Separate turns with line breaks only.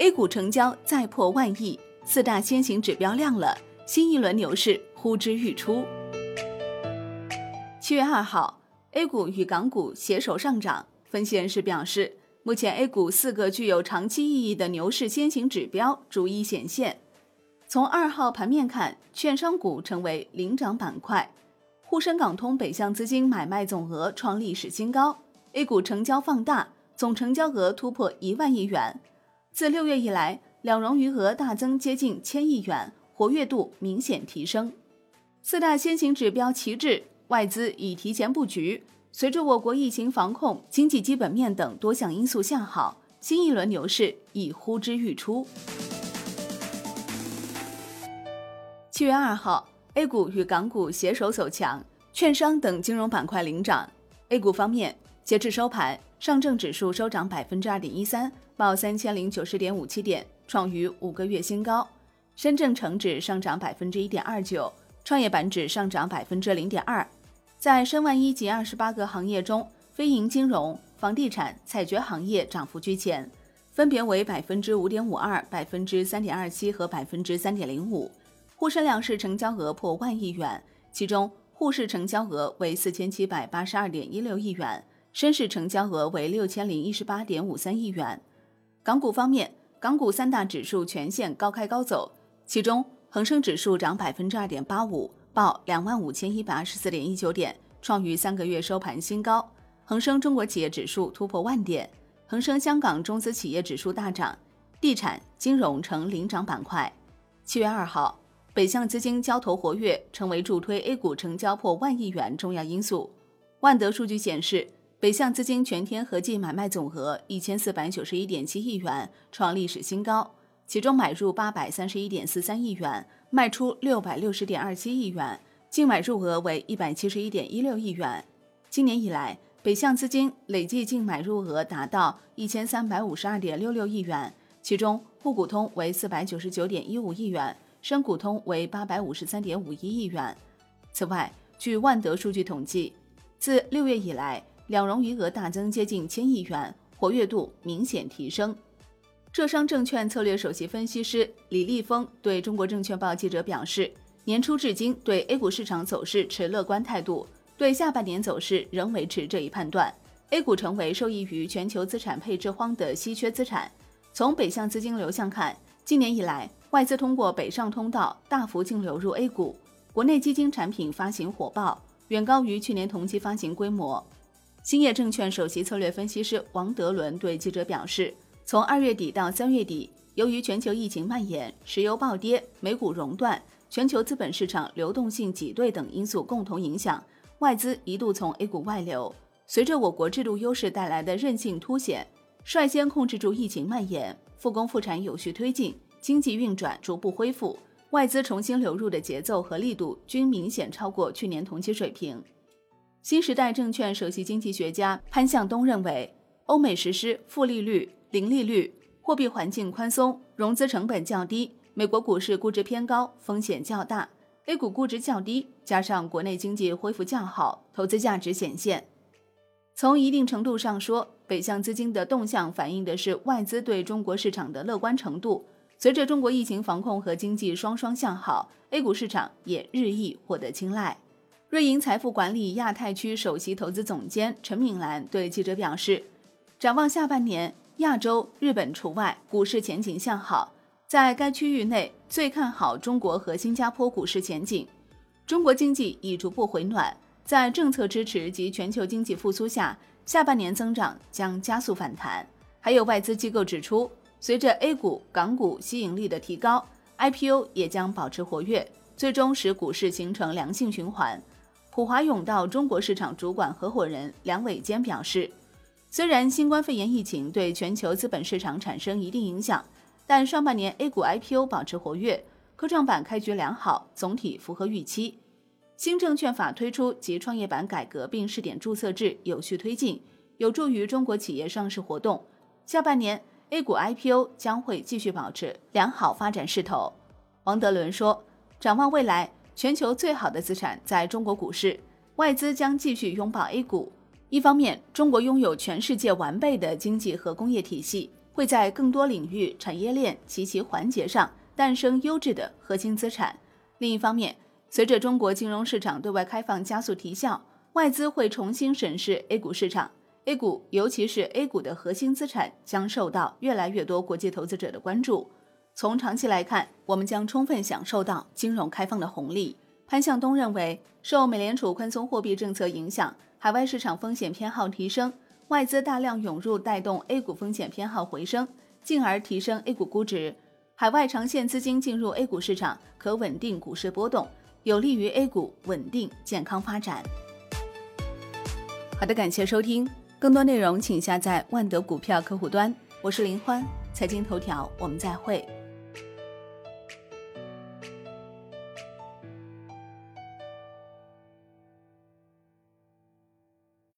A 股成交再破万亿，四大先行指标亮了，新一轮牛市呼之欲出。七月二号，A 股与港股携手上涨。分析人士表示，目前 A 股四个具有长期意义的牛市先行指标逐一显现。从二号盘面看，券商股成为领涨板块，沪深港通北向资金买卖总额创历史新高，A 股成交放大，总成交额突破一万亿元。自六月以来，两融余额大增接近千亿元，活跃度明显提升。四大先行指标齐滞，外资已提前布局。随着我国疫情防控、经济基本面等多项因素向好，新一轮牛市已呼之欲出。七月二号，A 股与港股携手走强，券商等金融板块领涨。A 股方面，截至收盘，上证指数收涨百分之二点一三，报三千零九十点五七点，创逾五个月新高；深圳成指上涨百分之一点二九，创业板指上涨百分之零点二。在申万一及二十八个行业中，非银金融、房地产、采掘行业涨幅居前，分别为百分之五点五二、百分之三点二七和百分之三点零五。沪深两市成交额破万亿元，其中沪市成交额为四千七百八十二点一六亿元，深市成交额为六千零一十八点五三亿元。港股方面，港股三大指数全线高开高走，其中恒生指数涨百分之二点八五。报两万五千一百二十四点一九点，创逾三个月收盘新高。恒生中国企业指数突破万点，恒生香港中资企业指数大涨，地产、金融成领涨板块。七月二号，北向资金交投活跃，成为助推 A 股成交破万亿元重要因素。万德数据显示，北向资金全天合计买卖总额一千四百九十一点七亿元，创历史新高，其中买入八百三十一点四三亿元。卖出六百六十点二七亿元，净买入额为一百七十一点一六亿元。今年以来，北向资金累计净买入额达到一千三百五十二点六六亿元，其中沪股通为四百九十九点一五亿元，深股通为八百五十三点五一亿元。此外，据万德数据统计，自六月以来，两融余额大增接近千亿元，活跃度明显提升。浙商证券策略首席分析师李立峰对中国证券报记者表示，年初至今对 A 股市场走势持乐观态度，对下半年走势仍维持这一判断。A 股成为受益于全球资产配置荒的稀缺资产。从北向资金流向看，今年以来，外资通过北上通道大幅净流入 A 股，国内基金产品发行火爆，远高于去年同期发行规模。兴业证券首席策略分析师王德伦对记者表示。从二月底到三月底，由于全球疫情蔓延、石油暴跌、美股熔断、全球资本市场流动性挤兑等因素共同影响，外资一度从 A 股外流。随着我国制度优势带来的韧性凸显，率先控制住疫情蔓延，复工复产有序推进，经济运转逐步恢复，外资重新流入的节奏和力度均明显超过去年同期水平。新时代证券首席经济学家潘向东认为，欧美实施负利率。零利率、货币环境宽松、融资成本较低，美国股市估值偏高，风险较大；A 股估值较低，加上国内经济恢复较好，投资价值显现。从一定程度上说，北向资金的动向反映的是外资对中国市场的乐观程度。随着中国疫情防控和经济双双向好，A 股市场也日益获得青睐。瑞银财富管理亚太区首席投资总监陈敏兰对记者表示，展望下半年。亚洲、日本除外，股市前景向好。在该区域内，最看好中国和新加坡股市前景。中国经济已逐步回暖，在政策支持及全球经济复苏下，下半年增长将加速反弹。还有外资机构指出，随着 A 股、港股吸引力的提高，IPO 也将保持活跃，最终使股市形成良性循环。普华永道中国市场主管合伙人梁伟坚表示。虽然新冠肺炎疫情对全球资本市场产生一定影响，但上半年 A 股 IPO 保持活跃，科创板开局良好，总体符合预期。新证券法推出及创业板改革并试点注册制有序推进，有助于中国企业上市活动。下半年 A 股 IPO 将会继续保持良好发展势头。王德伦说：“展望未来，全球最好的资产在中国股市，外资将继续拥抱 A 股。”一方面，中国拥有全世界完备的经济和工业体系，会在更多领域产业链及其环节上诞生优质的核心资产。另一方面，随着中国金融市场对外开放加速提效，外资会重新审视 A 股市场。A 股，尤其是 A 股的核心资产，将受到越来越多国际投资者的关注。从长期来看，我们将充分享受到金融开放的红利。潘向东认为，受美联储宽松货币政策影响，海外市场风险偏好提升，外资大量涌入，带动 A 股风险偏好回升，进而提升 A 股估值。海外长线资金进入 A 股市场，可稳定股市波动，有利于 A 股稳定健康发展。好的，感谢收听。更多内容，请下载万德股票客户端。我是林欢，财经头条，我们再会。